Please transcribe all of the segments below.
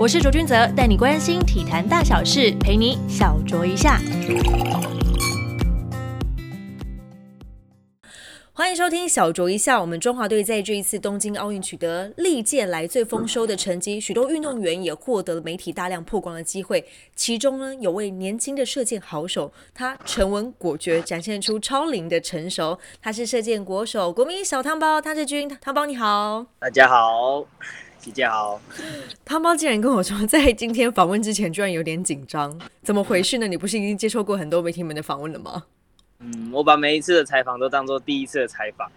我是卓君泽，带你关心体坛大小事，陪你小酌一下。欢迎收听小酌一下。我们中华队在这一次东京奥运取得历届来最丰收的成绩，许多运动员也获得了媒体大量曝光的机会。其中呢，有位年轻的射箭好手，他沉稳果决，展现出超龄的成熟。他是射箭国手，国民小汤包汤志军。汤包你好，大家好，姐姐好。胖猫竟然跟我说，在今天访问之前，居然有点紧张，怎么回事呢？你不是已经接受过很多媒体们的访问了吗？嗯，我把每一次的采访都当做第一次的采访。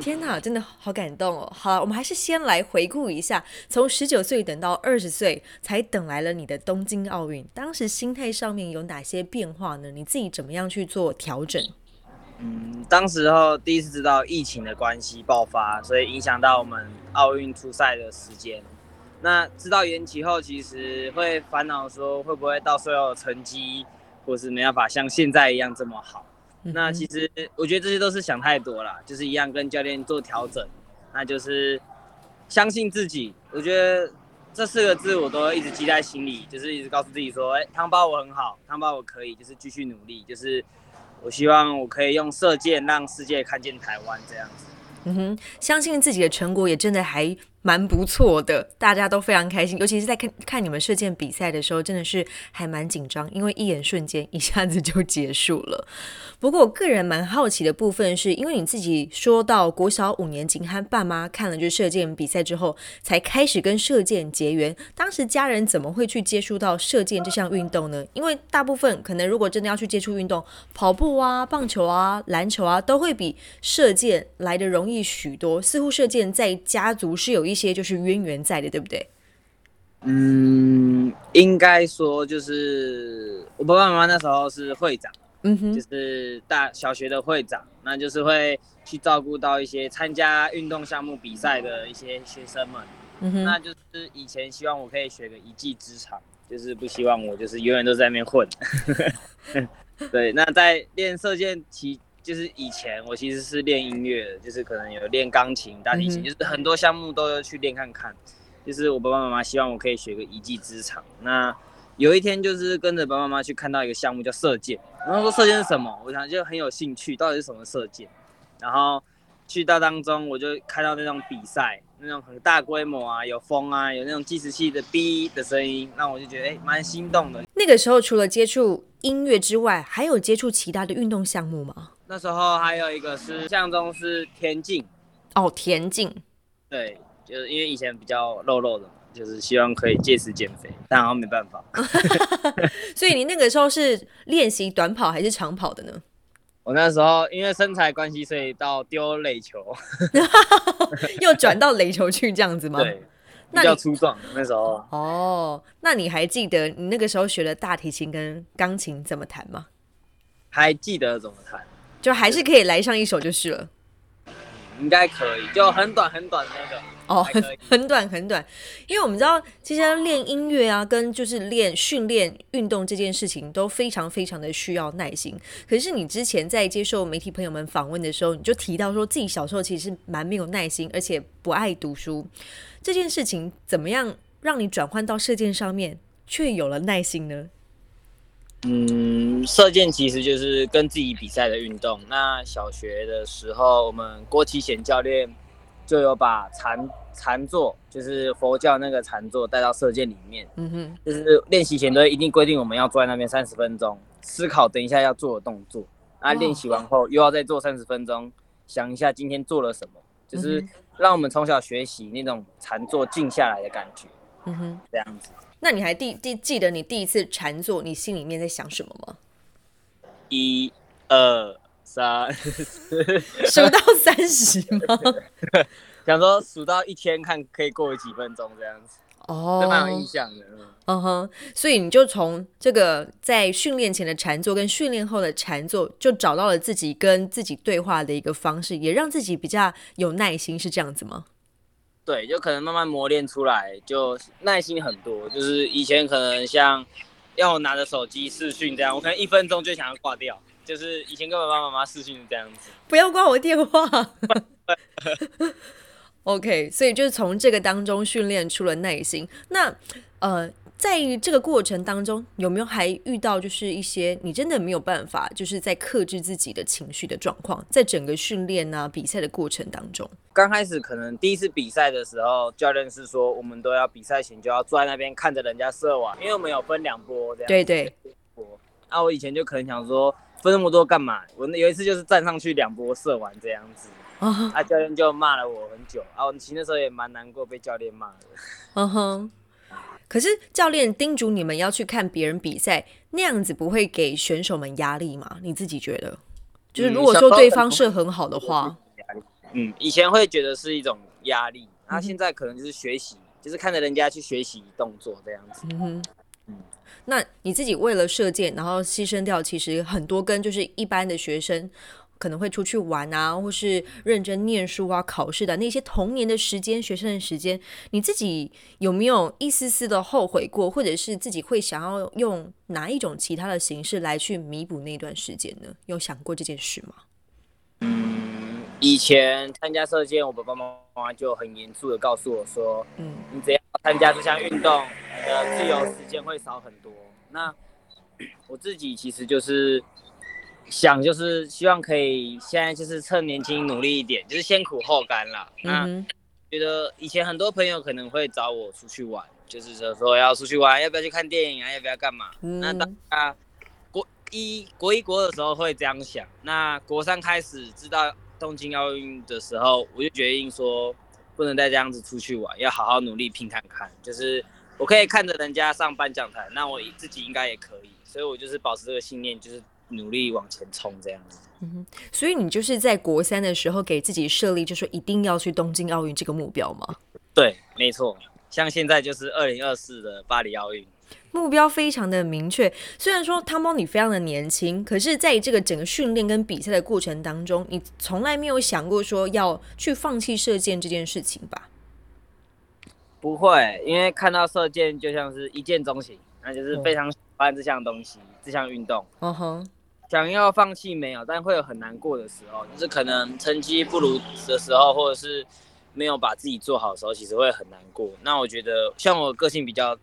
天哪，真的好感动哦！好，我们还是先来回顾一下，从十九岁等到二十岁，才等来了你的东京奥运。当时心态上面有哪些变化呢？你自己怎么样去做调整？嗯，当时候第一次知道疫情的关系爆发，所以影响到我们奥运出赛的时间。那知道延期后，其实会烦恼说会不会到时候成绩或是没办法像现在一样这么好。那其实我觉得这些都是想太多了，就是一样跟教练做调整，那就是相信自己。我觉得这四个字我都一直记在心里，就是一直告诉自己说：“哎，汤包我很好，汤包我可以，就是继续努力，就是我希望我可以用射箭让世界看见台湾这样子。”嗯哼，相信自己的成果也真的还。蛮不错的，大家都非常开心，尤其是在看看你们射箭比赛的时候，真的是还蛮紧张，因为一眼瞬间一下子就结束了。不过我个人蛮好奇的部分是，因为你自己说到国小五年级和爸妈看了就射箭比赛之后，才开始跟射箭结缘。当时家人怎么会去接触到射箭这项运动呢？因为大部分可能如果真的要去接触运动，跑步啊、棒球啊、篮球啊，都会比射箭来的容易许多。似乎射箭在家族是有一。些就是渊源在的，对不对？嗯，应该说就是我爸爸妈妈那时候是会长，嗯哼，就是大小学的会长，那就是会去照顾到一些参加运动项目比赛的一些学生们，嗯哼，那就是以前希望我可以学个一技之长，就是不希望我就是永远都在那边混，对，那在练射箭期。就是以前我其实是练音乐的，就是可能有练钢琴、大提琴，就是很多项目都要去练看看。就是我爸爸妈妈希望我可以学个一技之长。那有一天就是跟着爸爸妈妈去看到一个项目叫射箭，然后说射箭是什么，我想就很有兴趣，到底是什么射箭。然后去到当中，我就看到那种比赛，那种很大规模啊，有风啊，有那种计时器的哔的声音，那我就觉得哎蛮心动的。那个时候除了接触音乐之外，还有接触其他的运动项目吗？那时候还有一个是象中是田径，哦，田径，对，就是因为以前比较肉肉的嘛，就是希望可以借此减肥，但好像没办法。所以你那个时候是练习短跑还是长跑的呢？我那时候因为身材关系，所以到丢垒球，又转到垒球去这样子吗？对，比较粗壮那时候。哦，那你还记得你那个时候学的大提琴跟钢琴怎么弹吗？还记得怎么弹？就还是可以来上一首就是了，应该可以，就很短很短的那个哦，很很短很短，因为我们知道，其实练音乐啊，跟就是练训练运动这件事情都非常非常的需要耐心。可是你之前在接受媒体朋友们访问的时候，你就提到说自己小时候其实蛮没有耐心，而且不爱读书。这件事情怎么样让你转换到射箭上面，却有了耐心呢？嗯，射箭其实就是跟自己比赛的运动。那小学的时候，我们郭启贤教练就有把禅禅坐，就是佛教那个禅坐带到射箭里面。嗯哼，就是练习前都一定规定我们要坐在那边三十分钟，思考等一下要做的动作。那练习完后又要再做三十分钟，想一下今天做了什么，就是让我们从小学习那种禅坐静下来的感觉。嗯哼，这样子。那你还第第记得你第一次禅坐，你心里面在想什么吗？一、二、三，数到三十吗？想说数到一千，看可以过几分钟这样子。哦，蛮有印象的。嗯哼，所以你就从这个在训练前的禅坐跟训练后的禅坐，就找到了自己跟自己对话的一个方式，也让自己比较有耐心，是这样子吗？对，就可能慢慢磨练出来，就耐心很多。就是以前可能像要我拿着手机视讯这样，我可能一分钟就想要挂掉。就是以前跟爸爸妈妈视讯是这样子，不要挂我电话。OK，所以就是从这个当中训练出了耐心。那呃。在这个过程当中，有没有还遇到就是一些你真的没有办法，就是在克制自己的情绪的状况？在整个训练啊比赛的过程当中，刚开始可能第一次比赛的时候，教练是说我们都要比赛前就要坐在那边看着人家射完，因为我们有分两波这样。对对。啊，我以前就可能想说分那么多干嘛？我有一次就是站上去两波射完这样子，啊，教练就骂了我很久，啊，我其实那时候也蛮难过，被教练骂的。嗯哼。可是教练叮嘱你们要去看别人比赛，那样子不会给选手们压力吗？你自己觉得？就是如果说对方射很好的话，嗯，以前会觉得是一种压力，那现在可能就是学习，就是看着人家去学习动作这样子。嗯哼，嗯，那你自己为了射箭，然后牺牲掉其实很多跟就是一般的学生。可能会出去玩啊，或是认真念书啊、考试的那些童年的时间、学生的时间，你自己有没有一丝丝的后悔过，或者是自己会想要用哪一种其他的形式来去弥补那段时间呢？有想过这件事吗？嗯，以前参加射箭，我爸爸妈妈就很严肃的告诉我说：“嗯，你只要参加这项运动，你的自由时间会少很多。”那我自己其实就是。想就是希望可以现在就是趁年轻努力一点，就是先苦后甘啦。那觉得以前很多朋友可能会找我出去玩，就是说说要出去玩，要不要去看电影啊？要不要干嘛？那大家国一国一国的时候会这样想。那国三开始知道东京奥运的时候，我就决定说不能再这样子出去玩，要好好努力拼看看。就是我可以看着人家上颁奖台，那我自己应该也可以。所以我就是保持这个信念，就是。努力往前冲，这样子。嗯哼，所以你就是在国三的时候给自己设立，就说一定要去东京奥运这个目标吗？对，没错。像现在就是二零二四的巴黎奥运，目标非常的明确。虽然说汤包你非常的年轻，可是在这个整个训练跟比赛的过程当中，你从来没有想过说要去放弃射箭这件事情吧？不会，因为看到射箭就像是一见钟情，那就是非常喜欢这项东西，这项运动。嗯哼。想要放弃没有，但会有很难过的时候，就是可能成绩不如的时候，或者是没有把自己做好的时候，其实会很难过。那我觉得像我个性比较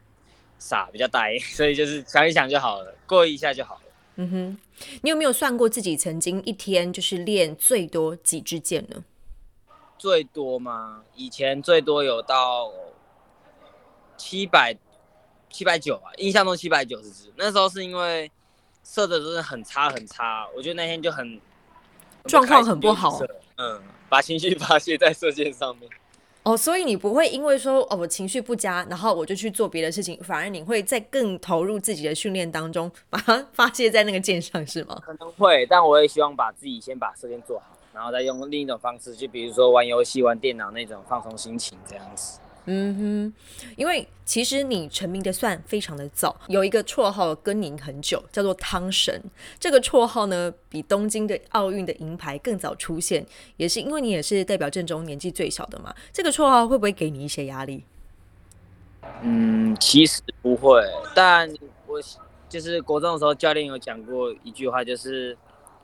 傻，比较呆，所以就是想一想就好了，过一下就好了。嗯哼，你有没有算过自己曾经一天就是练最多几支箭呢？最多吗？以前最多有到七百七百九啊，印象中七百九十支。那时候是因为。射的真的很差很差，我觉得那天就很状况很不好，嗯，把情绪 发泄在射箭上面。哦，所以你不会因为说哦我情绪不佳，然后我就去做别的事情，反而你会在更投入自己的训练当中，把它 发泄在那个箭上，是吗？可能会，但我也希望把自己先把射箭做好，然后再用另一种方式，就比如说玩游戏、玩电脑那种放松心情这样子。嗯哼，因为其实你成名的算非常的早，有一个绰号跟您很久，叫做汤神。这个绰号呢，比东京的奥运的银牌更早出现，也是因为你也是代表正中年纪最小的嘛。这个绰号会不会给你一些压力？嗯，其实不会，但我就是国中的时候，教练有讲过一句话，就是。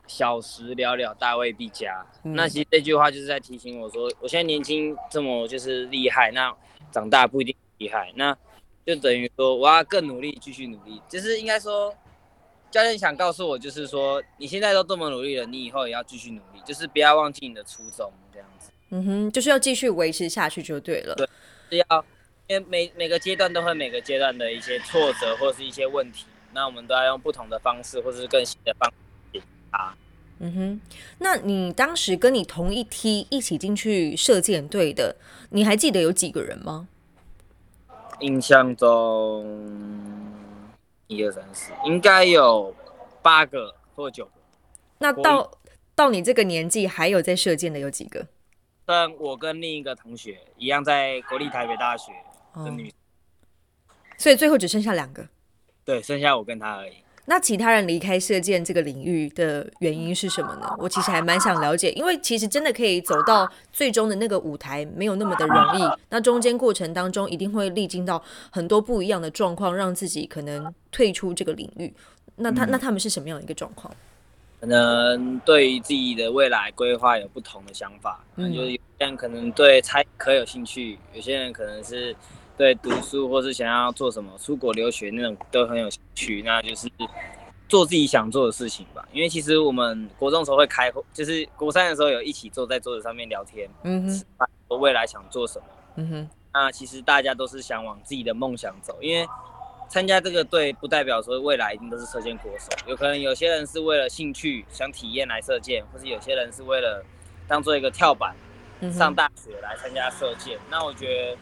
小时了了，大未必佳。那其实这句话就是在提醒我说，我现在年轻这么就是厉害，那长大不一定厉害。那就等于说，我要更努力，继续努力。就是应该说，教练想告诉我，就是说，你现在都这么努力了，你以后也要继续努力，就是不要忘记你的初衷，这样子。嗯哼，就是要继续维持下去就对了。对，是要，因为每每个阶段都会每个阶段的一些挫折或是一些问题，那我们都要用不同的方式，或者是更新的方式解决它。嗯哼，那你当时跟你同一梯一起进去射箭队的，你还记得有几个人吗？印象中，一二三四，应该有八个或九个。那到到你这个年纪还有在射箭的有几个？但我跟另一个同学一样在国立台北大学的女，所以最后只剩下两个。对，剩下我跟他而已。那其他人离开射箭这个领域的原因是什么呢？我其实还蛮想了解，因为其实真的可以走到最终的那个舞台，没有那么的容易。那中间过程当中，一定会历经到很多不一样的状况，让自己可能退出这个领域。那他那他们是什么样的一个状况？可能对于自己的未来规划有不同的想法，嗯，就是有些人可能对猜科有兴趣，有些人可能是对读书或是想要做什么出国留学那种都很有兴趣，那就是做自己想做的事情吧。因为其实我们国中时候会开会，就是国三的时候有一起坐在桌子上面聊天，嗯哼，说未来想做什么，嗯哼，那其实大家都是想往自己的梦想走，因为。参加这个队不代表说未来一定都是射箭国手，有可能有些人是为了兴趣想体验来射箭，或是有些人是为了当做一个跳板上大学来参加射箭。那我觉得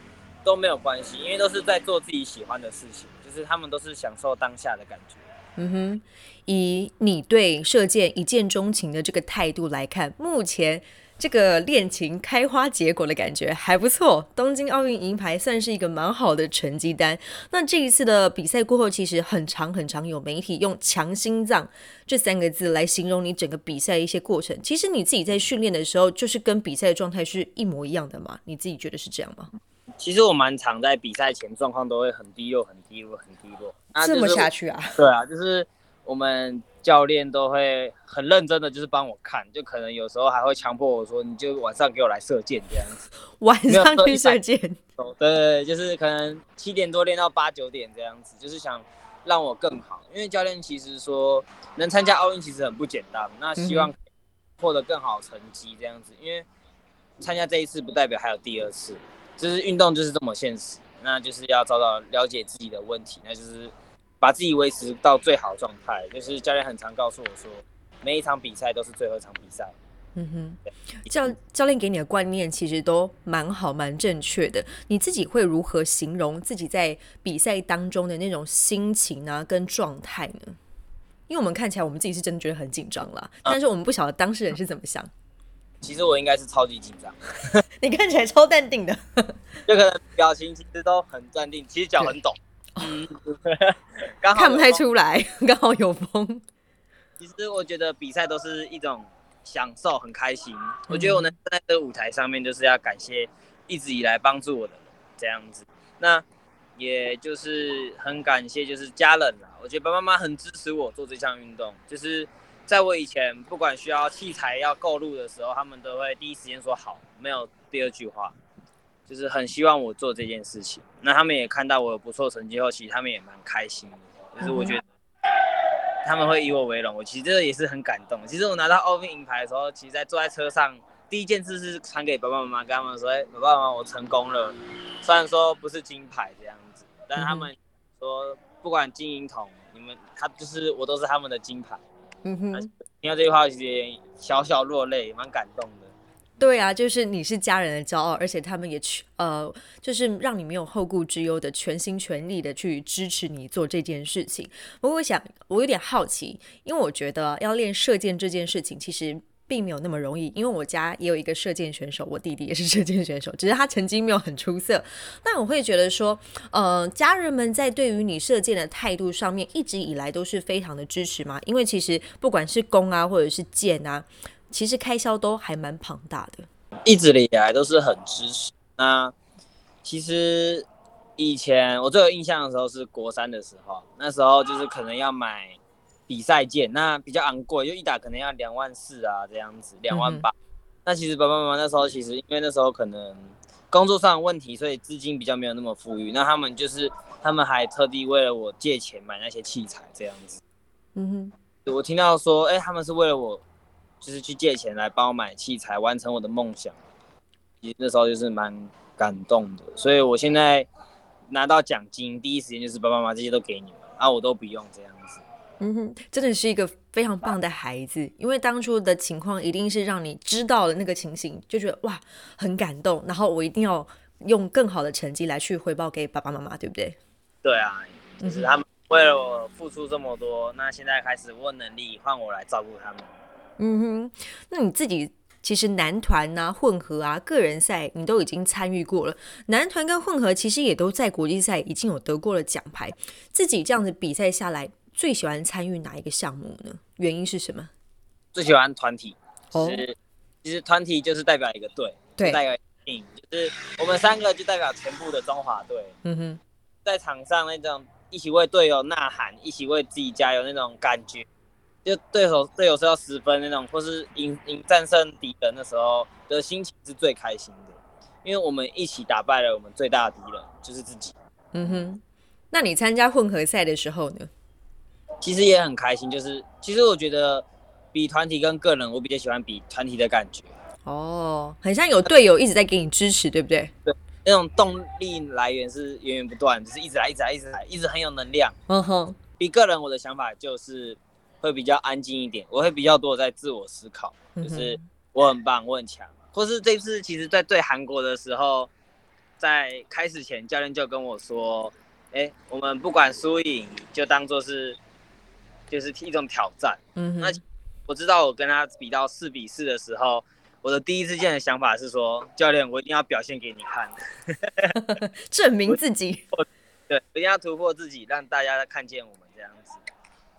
都没有关系，因为都是在做自己喜欢的事情，就是他们都是享受当下的感觉。嗯哼，以你对射箭一见钟情的这个态度来看，目前。这个恋情开花结果的感觉还不错，东京奥运银牌算是一个蛮好的成绩单。那这一次的比赛过后，其实很长很长，有媒体用“强心脏”这三个字来形容你整个比赛一些过程。其实你自己在训练的时候，就是跟比赛的状态是一模一样的吗？你自己觉得是这样吗？其实我蛮常在比赛前状况都会很低落、很低落、很低落。这么下去啊？对啊，就是我们。教练都会很认真的，就是帮我看，就可能有时候还会强迫我说，你就晚上给我来射箭这样子。晚上去射箭？对对，就是可能七点多练到八九点这样子，就是想让我更好。因为教练其实说，能参加奥运其实很不简单，那希望获得更好成绩这样子。因为参加这一次不代表还有第二次，就是运动就是这么现实，那就是要找到了解自己的问题，那就是。把自己维持到最好状态，就是教练很常告诉我说，每一场比赛都是最后一场比赛。嗯哼，教教练给你的观念其实都蛮好、蛮正确的。你自己会如何形容自己在比赛当中的那种心情啊，跟状态呢？因为我们看起来我们自己是真的觉得很紧张啦，但是我们不晓得当事人是怎么想。其实我应该是超级紧张，你看起来超淡定的，就可能表情其实都很淡定，其实脚很抖。嗯，刚好看不太出来，刚好有风。其实我觉得比赛都是一种享受，很开心。我觉得我能站在这个舞台上面，就是要感谢一直以来帮助我的人，这样子。那也就是很感谢，就是家人啦。我觉得爸爸妈妈很支持我做这项运动，就是在我以前不管需要器材要购入的时候，他们都会第一时间说好，没有第二句话。就是很希望我做这件事情，那他们也看到我有不错成绩后，其实他们也蛮开心的。就是我觉得他们会以我为荣，我其实这个也是很感动。其实我拿到奥运银牌的时候，其实在坐在车上，第一件事是传给爸爸妈妈，跟他们说：“哎，爸爸妈妈，我成功了。”虽然说不是金牌这样子，但他们说不管金银铜，你们他就是我都是他们的金牌。嗯哼，听到这句话，有点小小落泪，蛮感动的。对啊，就是你是家人的骄傲，而且他们也去呃，就是让你没有后顾之忧的，全心全力的去支持你做这件事情。不过我想，我有点好奇，因为我觉得要练射箭这件事情其实并没有那么容易。因为我家也有一个射箭选手，我弟弟也是射箭选手，只是他成绩没有很出色。那我会觉得说，呃，家人们在对于你射箭的态度上面，一直以来都是非常的支持嘛。因为其实不管是弓啊，或者是箭啊。其实开销都还蛮庞大的，一直以来都是很支持。那其实以前我最有印象的时候是国三的时候，那时候就是可能要买比赛件，那比较昂贵，就一打可能要两万四啊这样子，两万八。那其实爸爸妈妈那时候其实因为那时候可能工作上问题，所以资金比较没有那么富裕。那他们就是他们还特地为了我借钱买那些器材这样子。嗯哼，我听到说，哎，他们是为了我。就是去借钱来帮我买器材，完成我的梦想。其实那时候就是蛮感动的，所以我现在拿到奖金，第一时间就是爸爸妈妈这些都给你们，啊，我都不用这样子。嗯哼，真的是一个非常棒的孩子，因为当初的情况一定是让你知道了那个情形，就觉得哇很感动，然后我一定要用更好的成绩来去回报给爸爸妈妈，对不对？对啊，就是他们为了我付出这么多，那现在开始问能力换我来照顾他们。嗯哼，那你自己其实男团啊、混合啊、个人赛，你都已经参与过了。男团跟混合其实也都在国际赛已经有得过了奖牌。自己这样子比赛下来，最喜欢参与哪一个项目呢？原因是什么？最喜欢团体。哦，其实团体就是代表一个队，对，代表就是我们三个就代表全部的中华队。嗯哼，在场上那种一起为队友呐喊、一起为自己加油那种感觉。就对手队友是要十分那种，或是赢赢战胜敌人的时候的心情是最开心的，因为我们一起打败了我们最大的敌人，就是自己。嗯哼，那你参加混合赛的时候呢？其实也很开心，就是其实我觉得比团体跟个人，我比较喜欢比团体的感觉。哦，很像有队友一直在给你支持，对不对？对，那种动力来源是源源不断，就是一直来，一直来，一直来，一直很有能量。嗯哼，比个人我的想法就是会比较安静一点，我会比较多在自我思考，就是我很棒，我很强。或是这次其实，在对韩国的时候，在开始前，教练就跟我说：“哎，我们不管输赢，就当做是。”就是一种挑战。嗯，那我知道我跟他比到四比四的时候，我的第一次见的想法是说，教练，我一定要表现给你看，证明自己。对，一定要突破自己，让大家看见我们。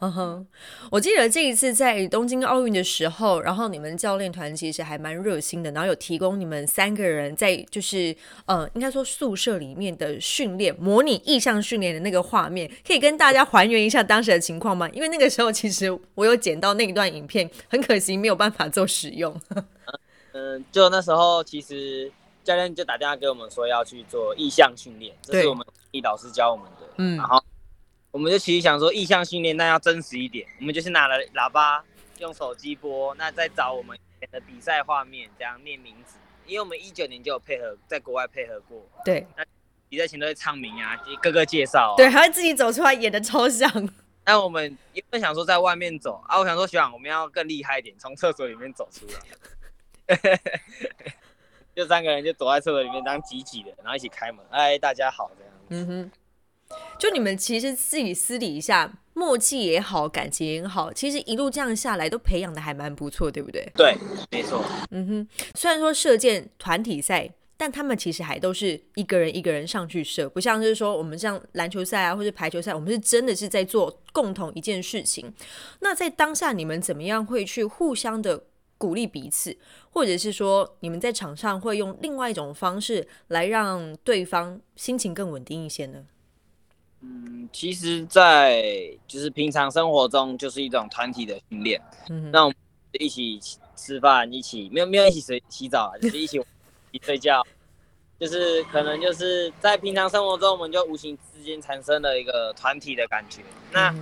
嗯哼，我记得这一次在东京奥运的时候，然后你们教练团其实还蛮热心的，然后有提供你们三个人在就是呃，应该说宿舍里面的训练，模拟意向训练的那个画面，可以跟大家还原一下当时的情况吗？因为那个时候其实我有剪到那一段影片，很可惜没有办法做使用。嗯，就那时候其实教练就打电话给我们说要去做意向训练，这是我们易老师教我们的，嗯，然后。我们就其实想说意向训练，那要真实一点。我们就是拿了喇叭，用手机播，那再找我们的比赛画面，这样念名字。因为我们一九年就有配合，在国外配合过。对。那比赛前都会唱名啊，各个介绍。对，还会自己走出来演的超像。那我们原本想说在外面走啊，我想说学长我们要更厉害一点，从厕所里面走出来。就三个人就躲在厕所里面当挤挤的，然后一起开门，哎，大家好这样。嗯哼。就你们其实自己私底下默契也好，感情也好，其实一路这样下来都培养的还蛮不错，对不对？对，没错。嗯哼，虽然说射箭团体赛，但他们其实还都是一个人一个人上去射，不像是说我们像篮球赛啊，或者排球赛，我们是真的是在做共同一件事情。那在当下你们怎么样会去互相的鼓励彼此，或者是说你们在场上会用另外一种方式来让对方心情更稳定一些呢？嗯，其实，在就是平常生活中，就是一种团体的训练。嗯，那我们一起吃饭，一起没有没有一起洗洗澡啊，就是一起睡觉，就是可能就是在平常生活中，我们就无形之间产生了一个团体的感觉。那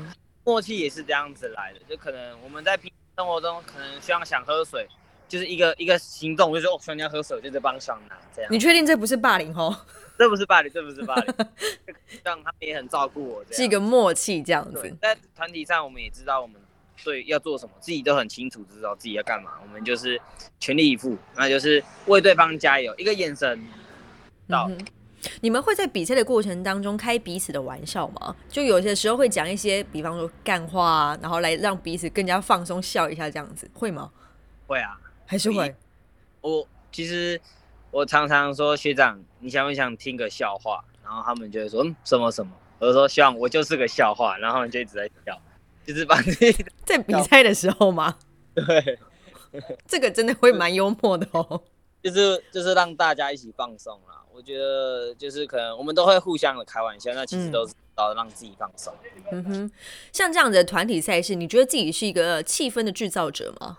默契也是这样子来的，就可能我们在平生活中，可能希望想喝水，就是一个一个行动，就说哦，想要喝水，就是帮上拿这样。你确定这不是霸凌哦？这不是霸凌，这不是霸凌，这样他们也很照顾我，是一个默契这样子。在团体上，我们也知道我们对要做什么，自己都很清楚，知道自己要干嘛。我们就是全力以赴，那就是为对方加油，一个眼神到。你们会在比赛的过程当中开彼此的玩笑吗？就有些时候会讲一些，比方说干话啊，然后来让彼此更加放松，笑一下这样子，会吗？会啊，还是会。我其实。我常常说学长，你想不想听个笑话？然后他们就会说嗯什么什么。我就说希望我就是个笑话，然后你就一直在笑，就是把自己 在比赛的时候吗？对，这个真的会蛮幽默的哦。就是就是让大家一起放松啦。我觉得就是可能我们都会互相的开玩笑，那其实都是要让自己放松。嗯哼，像这样的团体赛事，你觉得自己是一个气氛的制造者吗？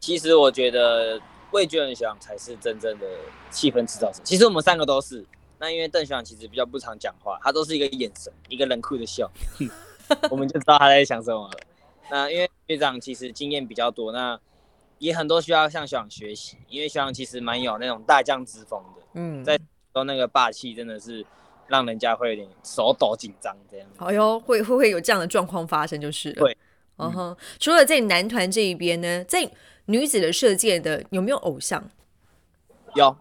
其实我觉得。魏俊仁学长才是真正的气氛制造者。其实我们三个都是。那因为邓学长其实比较不常讲话，他都是一个眼神，一个冷酷的笑，我们就知道他在想什么了。那因为学长其实经验比较多，那也很多需要向学长学习。因为学长其实蛮有那种大将之风的，嗯，在说那个霸气真的是让人家会有点手抖紧张这样。哎呦，会会会有这样的状况发生就是。对，嗯哼。除了在男团这一边呢，在女子的射箭的有没有偶像？有，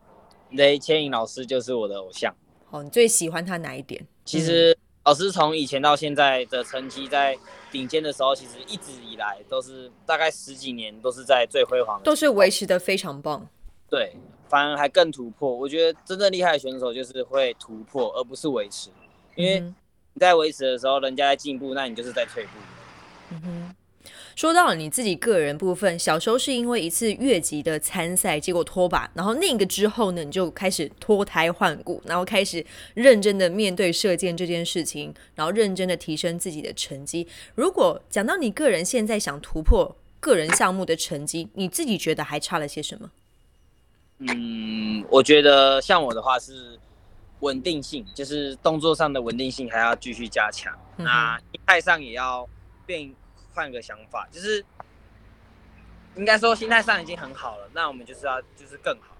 雷千颖老师就是我的偶像。哦，你最喜欢他哪一点？其实老师从以前到现在的成绩在顶尖的时候，其实一直以来都是大概十几年都是在最辉煌，都是维持的非常棒。对，反而还更突破。我觉得真正厉害的选手就是会突破，而不是维持。因为你在维持的时候，人家在进步，那你就是在退步。嗯哼。说到了你自己个人部分，小时候是因为一次越级的参赛，结果脱靶，然后那个之后呢，你就开始脱胎换骨，然后开始认真的面对射箭这件事情，然后认真的提升自己的成绩。如果讲到你个人现在想突破个人项目的成绩，你自己觉得还差了些什么？嗯，我觉得像我的话是稳定性，就是动作上的稳定性还要继续加强。那心态上也要变换个想法，就是应该说心态上已经很好了，那我们就是要就是更好，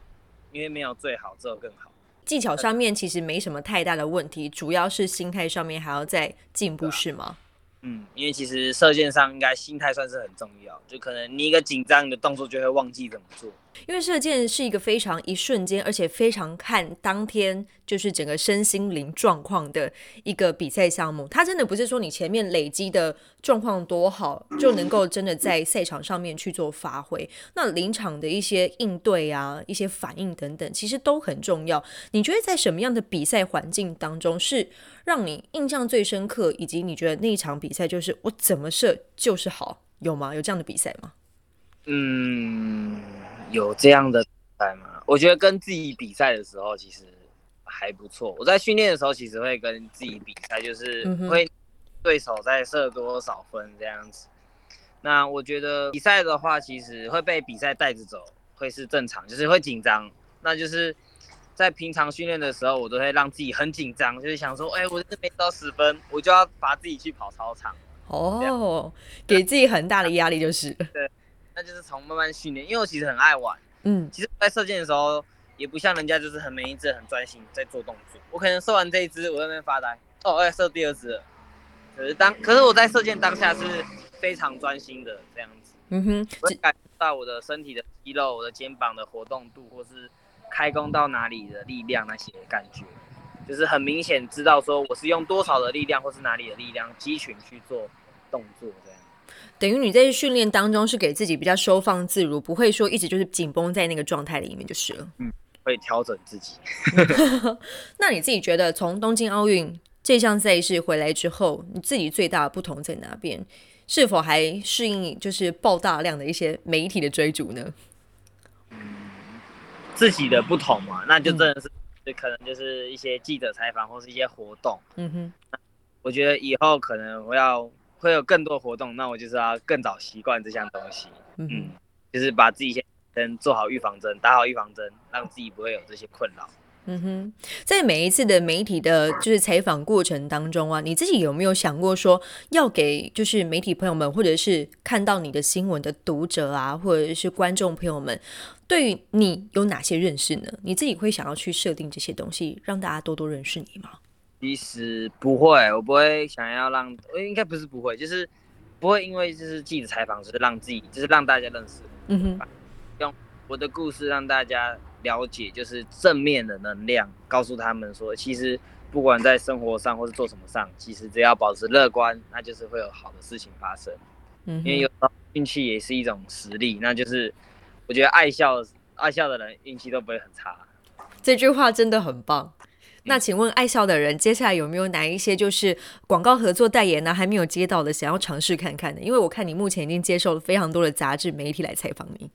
因为没有最好，只有更好。技巧上面其实没什么太大的问题，主要是心态上面还要再进步，是吗？嗯，因为其实射箭上应该心态算是很重要，就可能你一个紧张，你的动作就会忘记怎么做。因为射箭是一个非常一瞬间，而且非常看当天就是整个身心灵状况的一个比赛项目。它真的不是说你前面累积的状况多好，就能够真的在赛场上面去做发挥。那临场的一些应对啊，一些反应等等，其实都很重要。你觉得在什么样的比赛环境当中是让你印象最深刻，以及你觉得那一场比赛就是我怎么射就是好，有吗？有这样的比赛吗？嗯。有这样的比赛吗？我觉得跟自己比赛的时候其实还不错。我在训练的时候其实会跟自己比赛，就是会对手在射多少分这样子。那我觉得比赛的话，其实会被比赛带着走，会是正常，就是会紧张。那就是在平常训练的时候，我都会让自己很紧张，就是想说，哎，我这边到十分，我就要把自己去跑操场。哦，给自己很大的压力就是。对。那就是从慢慢训练，因为我其实很爱玩，嗯，其实在射箭的时候也不像人家就是很每一只很专心在做动作，我可能射完这一支我在那边发呆，哦，我要射第二支，可是当可是我在射箭当下是非常专心的这样子，嗯哼，我感到我的身体的肌肉、我的肩膀的活动度，或是开弓到哪里的力量那些感觉，就是很明显知道说我是用多少的力量或是哪里的力量肌群去做动作这样。等于你在训练当中是给自己比较收放自如，不会说一直就是紧绷在那个状态里面就是了。嗯，会调整自己。那你自己觉得从东京奥运这项赛事回来之后，你自己最大的不同在哪边？是否还适应就是爆大量的一些媒体的追逐呢？嗯，自己的不同嘛，那就真的是可能就是一些记者采访或是一些活动。嗯哼，我觉得以后可能我要。会有更多活动，那我就是要更早习惯这项东西，嗯，就是把自己先先做好预防针，打好预防针，让自己不会有这些困扰。嗯哼，在每一次的媒体的就是采访过程当中啊，你自己有没有想过说要给就是媒体朋友们，或者是看到你的新闻的读者啊，或者是观众朋友们，对于你有哪些认识呢？你自己会想要去设定这些东西，让大家多多认识你吗？其实不会，我不会想要让，应该不是不会，就是不会因为就是记者采访，就是让自己，就是让大家认识，嗯哼，用我的故事让大家了解，就是正面的能量，告诉他们说，其实不管在生活上或是做什么上，其实只要保持乐观，那就是会有好的事情发生。嗯，因为有时候运气也是一种实力，那就是我觉得爱笑爱笑的人运气都不会很差。这句话真的很棒。那请问爱笑的人，接下来有没有哪一些就是广告合作代言呢？还没有接到的，想要尝试看看的？因为我看你目前已经接受了非常多的杂志媒体来采访你。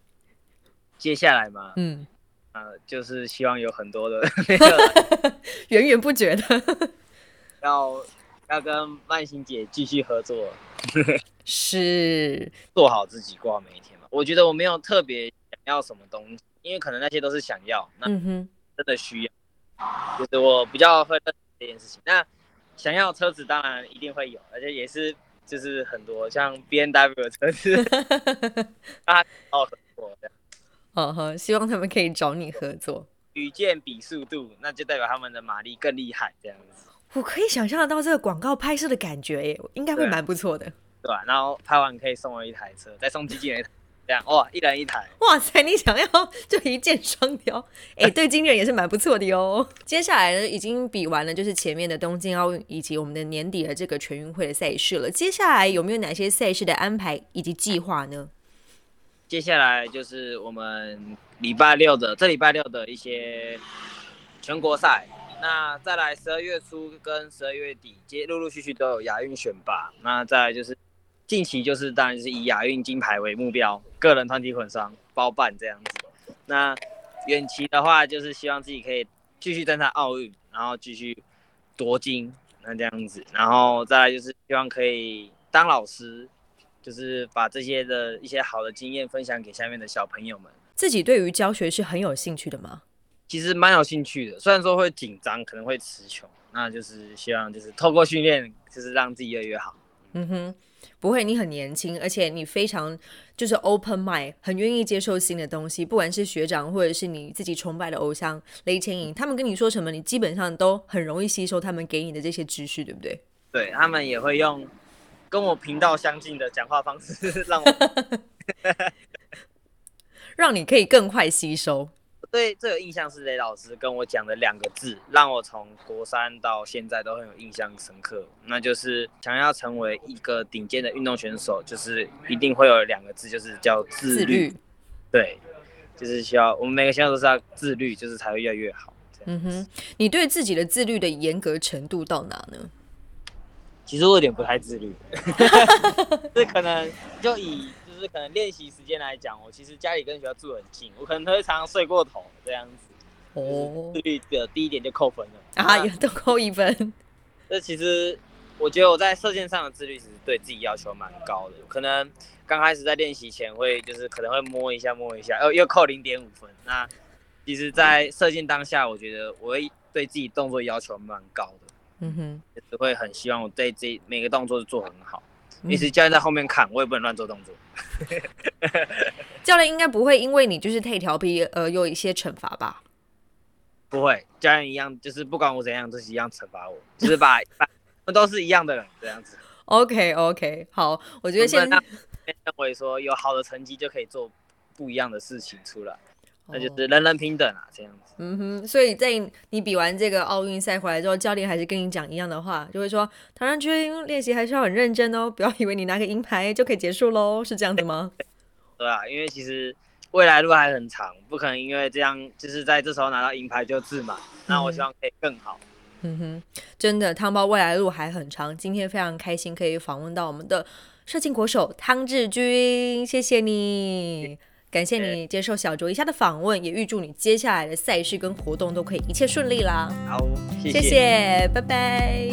接下来嘛，嗯，呃，就是希望有很多的 源源不绝的，要要跟曼欣姐继续合作，是做好自己过好每一天嘛。我觉得我没有特别想要什么东西，因为可能那些都是想要，那真的需要。就是我比较会认这件事情。那想要车子当然一定会有，而且也是就是很多像 B N W 的车子，啊，哦，合作这样。哦呵，希望他们可以找你合作。与剑比速度，那就代表他们的马力更厉害这样子。我可以想象得到这个广告拍摄的感觉耶，应该会蛮不错的。对吧？然后拍完可以送我一台车，再送机器人。这样哇，一人一台，哇塞！你想要就一箭双雕，哎，对金人也是蛮不错的哟。接下来呢，已经比完了，就是前面的东京奥运以及我们的年底的这个全运会的赛事了。接下来有没有哪些赛事的安排以及计划呢？接下来就是我们礼拜六的这礼拜六的一些全国赛，那再来十二月初跟十二月底接陆陆续续都有亚运选拔，那再来就是近期就是当然是以亚运金牌为目标，个人、团体混双包办这样子。那远期的话，就是希望自己可以继续登上奥运，然后继续夺金，那这样子。然后再来就是希望可以当老师，就是把这些的一些好的经验分享给下面的小朋友们。自己对于教学是很有兴趣的吗？其实蛮有兴趣的，虽然说会紧张，可能会词穷，那就是希望就是透过训练，就是让自己越来越好。嗯哼。不会，你很年轻，而且你非常就是 open mind，很愿意接受新的东西。不管是学长，或者是你自己崇拜的偶像雷千莹，他们跟你说什么，你基本上都很容易吸收他们给你的这些知识，对不对？对他们也会用跟我频道相近的讲话方式，让我 让你可以更快吸收。对这个印象是雷老师跟我讲的两个字，让我从国三到现在都很有印象深刻。那就是想要成为一个顶尖的运动选手，就是一定会有两个字，就是叫自律。对，就是需要我们每个选手都是要自律，就是才会越来越好。嗯哼，你对自己的自律的严格程度到哪呢？其实我有点不太自律，这可能就以。就是可能练习时间来讲，我其实家里跟学校住很近，我可能会常常睡过头这样子。哦，自律的第一点就扣分了啊，都扣一分。这其实我觉得我在射箭上的自律其实对自己要求蛮高的，可能刚开始在练习前会就是可能会摸一下摸一下，又又扣零点五分。那其实，在射箭当下，我觉得我会对自己动作要求蛮高的。嗯哼，也会很希望我对这每个动作都做很好。一直教练在后面看，我也不能乱做动作。教练应该不会因为你就是太调皮而有一些惩罚吧？不会，教练一样，就是不管我怎样，都是一样惩罚我，就是把 们都是一样的人这样子。OK OK，好，我觉得现在认为说有好的成绩就可以做不一样的事情出来。那就是人人平等啊，这样子。嗯哼，所以在你比完这个奥运赛回来之后，教练还是跟你讲一样的话，就会说唐人军练习还是要很认真哦，不要以为你拿个银牌就可以结束喽，是这样子吗？对啊，因为其实未来路还很长，不可能因为这样就是在这时候拿到银牌就自满。那我希望可以更好。嗯哼，真的，汤包未来路还很长。今天非常开心可以访问到我们的射箭国手汤志军，谢谢你。感谢你接受小卓一下的访问，也预祝你接下来的赛事跟活动都可以一切顺利啦。好，谢谢，拜拜。